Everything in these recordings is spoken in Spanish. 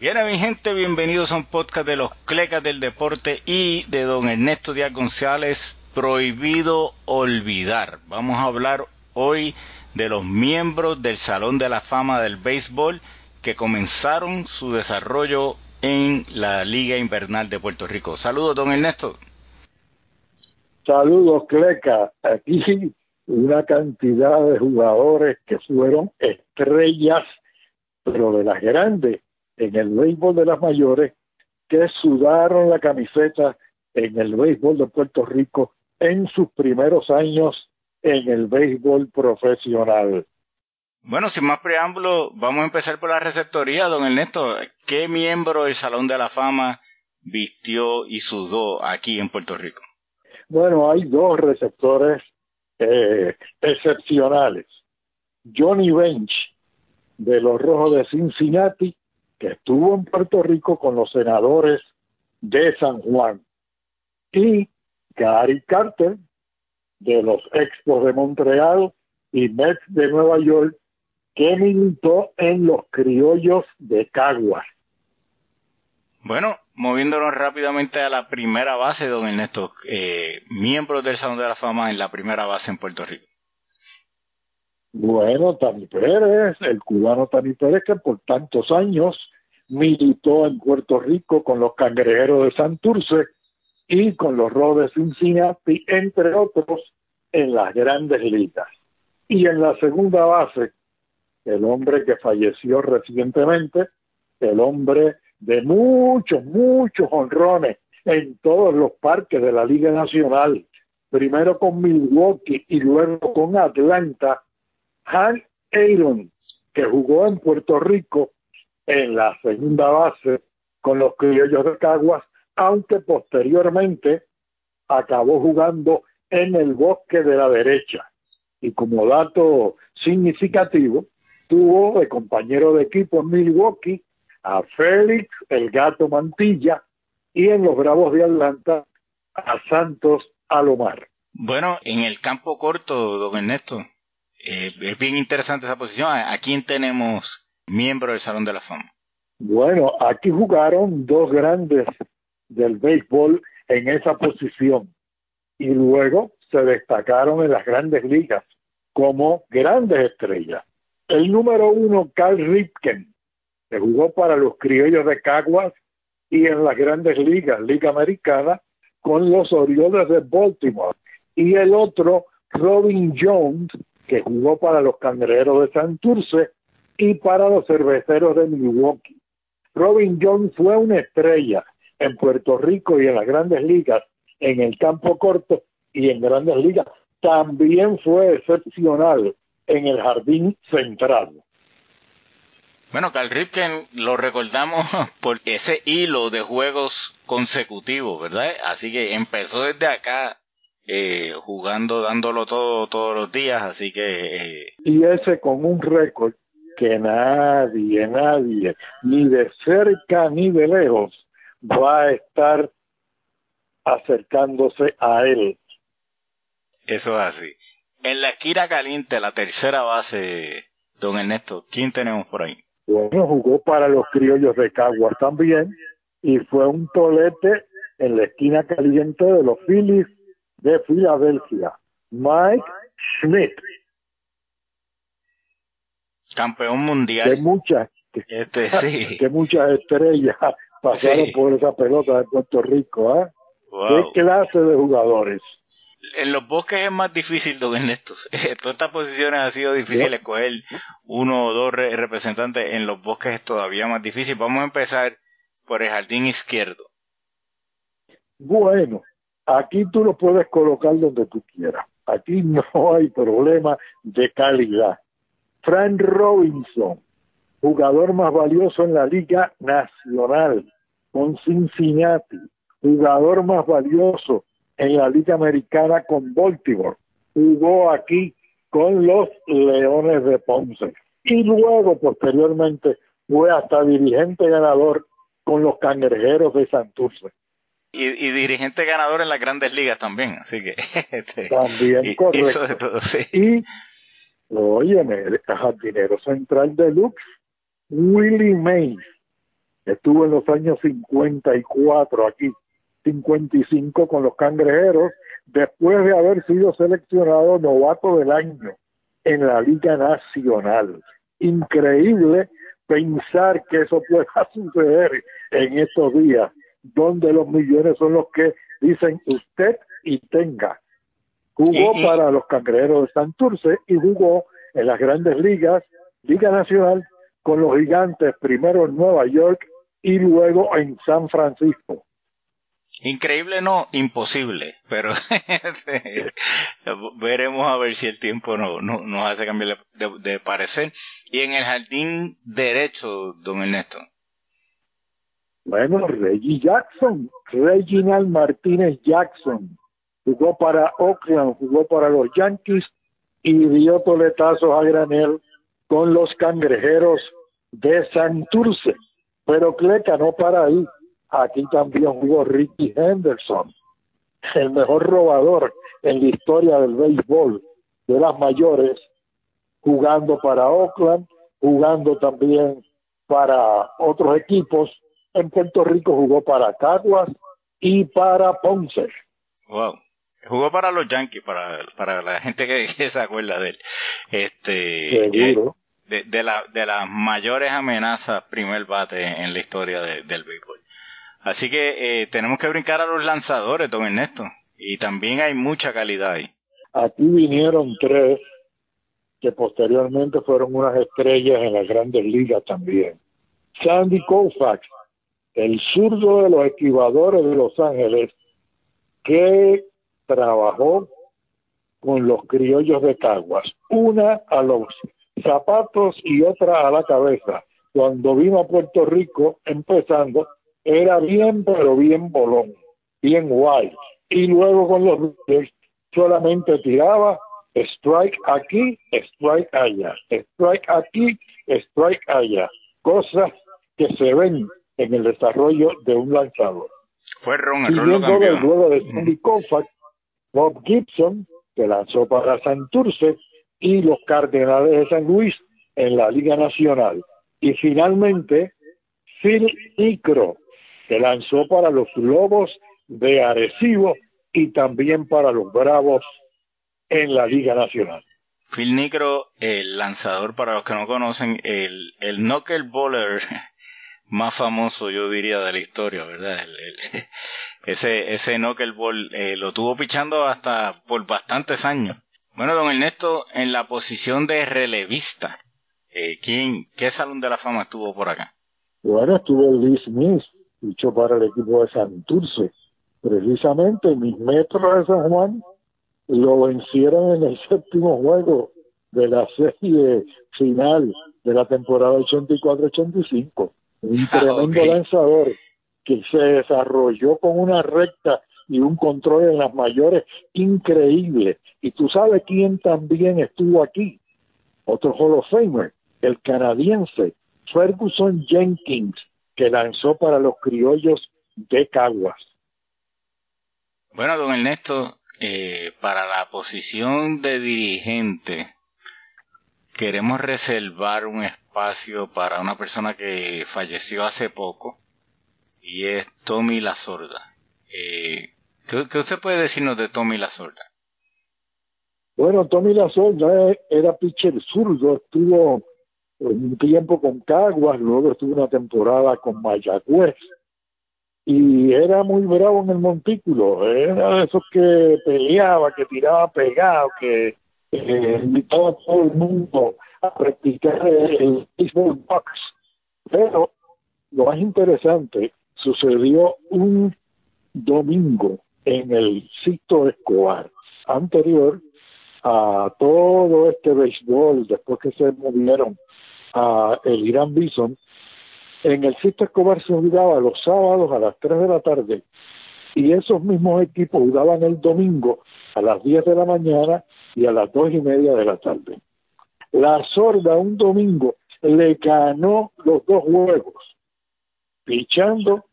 Bien, mi gente, bienvenidos a un podcast de los Clecas del Deporte y de don Ernesto Díaz González, Prohibido Olvidar. Vamos a hablar hoy de los miembros del Salón de la Fama del Béisbol que comenzaron su desarrollo en la Liga Invernal de Puerto Rico. Saludos, don Ernesto. Saludos, Cleca. Aquí una cantidad de jugadores que fueron estrellas, pero de las grandes en el béisbol de las mayores que sudaron la camiseta en el béisbol de Puerto Rico en sus primeros años en el béisbol profesional. Bueno, sin más preámbulo, vamos a empezar por la receptoría, don Ernesto. ¿Qué miembro del Salón de la Fama vistió y sudó aquí en Puerto Rico? Bueno, hay dos receptores eh, excepcionales. Johnny Bench, de los Rojos de Cincinnati, que estuvo en Puerto Rico con los senadores de San Juan, y Gary Carter, de los Expos de Montreal y Mets de Nueva York, que militó en los criollos de Caguas. Bueno, moviéndonos rápidamente a la primera base, don Ernesto, eh, miembros del Salón de la Fama en la primera base en Puerto Rico. Bueno, Tani Pérez, el cubano Tani Pérez, que por tantos años militó en Puerto Rico con los cangrejeros de Santurce y con los Rojos de Cincinnati, entre otros, en las grandes ligas. Y en la segunda base, el hombre que falleció recientemente, el hombre de muchos, muchos honrones en todos los parques de la Liga Nacional, primero con Milwaukee y luego con Atlanta, Han Aaron, que jugó en Puerto Rico en la segunda base con los criollos de Caguas, aunque posteriormente acabó jugando en el bosque de la derecha. Y como dato significativo, tuvo de compañero de equipo en Milwaukee a Félix el Gato Mantilla y en los Bravos de Atlanta a Santos Alomar. Bueno, en el campo corto, don Ernesto, eh, es bien interesante esa posición. ¿A quién tenemos miembro del Salón de la Fama? Bueno, aquí jugaron dos grandes del béisbol en esa posición y luego se destacaron en las grandes ligas como grandes estrellas. El número uno, Carl Ripken, que jugó para los criollos de Caguas y en las grandes ligas, Liga Americana, con los Orioles de Baltimore. Y el otro, Robin Jones, que jugó para los Cangrejeros de Santurce y para los cerveceros de Milwaukee. Robin Jones fue una estrella en Puerto Rico y en las grandes ligas, en el campo corto y en grandes ligas. También fue excepcional en el jardín central. Bueno, Carl Ripken lo recordamos por ese hilo de juegos consecutivos, ¿verdad? Así que empezó desde acá eh, jugando, dándolo todo todos los días, así que... Eh... Y ese con un récord que nadie, nadie, ni de cerca ni de lejos, va a estar acercándose a él. Eso es así. En la esquina caliente, la tercera base, don Ernesto, ¿quién tenemos por ahí? Bueno, jugó para los criollos de Caguas también y fue un tolete en la esquina caliente de los Phillies de Filadelfia. Mike Schmidt campeón mundial. Que muchas, este, sí. muchas estrellas pasaron por esa pelota de Puerto Rico. ¿eh? ¿Qué clase de jugadores? En los bosques es más difícil, don Ernesto. Todas estas posiciones ha sido difícil escoger uno o dos representantes. En los bosques es todavía más difícil. Vamos a empezar por el jardín izquierdo. Bueno, aquí tú lo puedes colocar donde tú quieras. Aquí no hay problema de calidad. Frank Robinson, jugador más valioso en la Liga Nacional con Cincinnati, jugador más valioso en la Liga Americana con Baltimore, jugó aquí con los Leones de Ponce y luego posteriormente fue hasta dirigente ganador con los Cangrejeros de Santurce. Y, y, dirigente ganador en las grandes ligas también, así que... Este, también, correcto. Y Óyeme, el jardinero central de Lux, Willie Mays, estuvo en los años 54 aquí, 55 con los cangrejeros, después de haber sido seleccionado novato del año en la Liga Nacional. Increíble pensar que eso pueda suceder en estos días, donde los millones son los que dicen usted y tenga. Jugó para los cangrejeros de Santurce y jugó en las grandes ligas, Liga Nacional, con los gigantes, primero en Nueva York y luego en San Francisco. Increíble no, imposible, pero veremos a ver si el tiempo no, no nos hace cambiar de, parecer. Y en el jardín derecho, don Ernesto. Bueno, Reggie Jackson, Reginald Martínez Jackson, jugó para Oakland, jugó para los Yankees y dio toletazos a granel con los cangrejeros de Santurce. Pero Cleca no para ahí Aquí también jugó Ricky Henderson, el mejor robador en la historia del béisbol de las mayores, jugando para Oakland, jugando también para otros equipos. En Puerto Rico jugó para Caguas y para Ponce. Wow. Jugó para los Yankees, para, para la gente que, se acuerda de él. Este, eh, de, de, la, de las mayores amenazas primer bate en la historia del béisbol. Así que eh, tenemos que brincar a los lanzadores, don Ernesto. Y también hay mucha calidad ahí. Aquí vinieron tres que posteriormente fueron unas estrellas en las grandes ligas también. Sandy Koufax, el zurdo de los esquivadores de Los Ángeles, que trabajó con los criollos de Caguas, una a los zapatos y otra a la cabeza. Cuando vino a Puerto Rico, empezando, era bien, pero bien bolón, bien guay. Y luego con los solamente tiraba strike aquí, strike allá, strike aquí, strike allá. Cosas que se ven en el desarrollo de un lanzador. Fue Ron, el de Sandy Koufax, Bob Gibson, que lanzó para Santurce, y los Cardenales de San Luis en la Liga Nacional. Y finalmente, Phil Icro, que lanzó para los Lobos de Arecibo y también para los Bravos en la Liga Nacional. Phil Nicro, el lanzador, para los que no conocen, el, el knuckleballer más famoso, yo diría, de la historia, ¿verdad? ese, ese knuckleball eh, lo tuvo pichando hasta por bastantes años. Bueno, don Ernesto, en la posición de relevista, eh, ¿quién, qué salón de la fama estuvo por acá? Bueno, estuvo Lee Smith, luchó para el equipo de Santurce. Precisamente mis metros de San Juan lo vencieron en el séptimo juego de la serie final de la temporada 84-85. Un ah, tremendo lanzador que se desarrolló con una recta y un control en las mayores increíble. Y tú sabes quién también estuvo aquí, otro Hall of Famer, el canadiense Ferguson Jenkins, que lanzó para los criollos de Caguas. Bueno, don Ernesto, eh, para la posición de dirigente, queremos reservar un espacio para una persona que falleció hace poco y es Tommy La Sorda. Eh, ¿qué, usted puede decirnos de Tommy La Sorda? Bueno, Tommy La Sorda era pitcher zurdo, estuvo un tiempo con Caguas, luego estuvo una temporada con Mayagüez y era muy bravo en el montículo, era de esos que peleaba, que tiraba pegado, que eh, invitaba a todo el mundo a practicar el baseball box. Pero lo más interesante sucedió un domingo en el Cito Escobar, anterior a todo este béisbol, después que se movieron a el Irán Bison, en el Cito Escobar se jugaba los sábados a las 3 de la tarde y esos mismos equipos jugaban el domingo a las 10 de la mañana y a las dos y media de la tarde. La sorda un domingo le ganó los dos juegos, pichando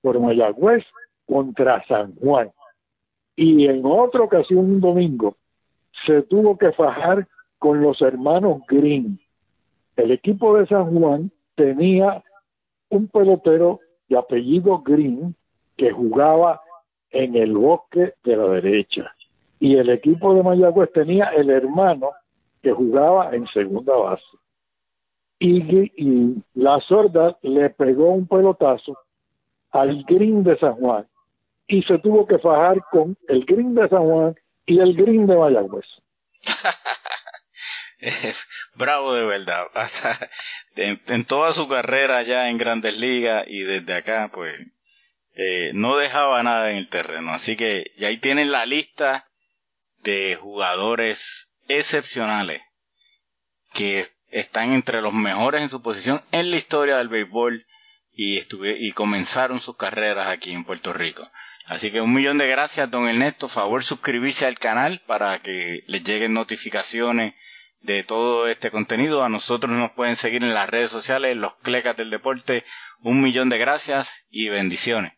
por Mayagüez contra San Juan. Y en otra ocasión, un domingo, se tuvo que fajar con los hermanos Green, el equipo de San Juan tenía un pelotero de apellido Green que jugaba en el bosque de la derecha. Y el equipo de Mayagüez tenía el hermano que jugaba en segunda base. Y, la sorda le pegó un pelotazo al Green de San Juan y se tuvo que fajar con el Green de San Juan y el Green de Mayagüez. Bravo de verdad. en, toda su carrera ya en grandes ligas y desde acá, pues, eh, no dejaba nada en el terreno. Así que ya ahí tienen la lista de jugadores excepcionales que están entre los mejores en su posición en la historia del béisbol y, estuve, y comenzaron sus carreras aquí en Puerto Rico. Así que un millón de gracias, don Ernesto. Favor suscribirse al canal para que les lleguen notificaciones de todo este contenido. A nosotros nos pueden seguir en las redes sociales, los Clecas del Deporte. Un millón de gracias y bendiciones.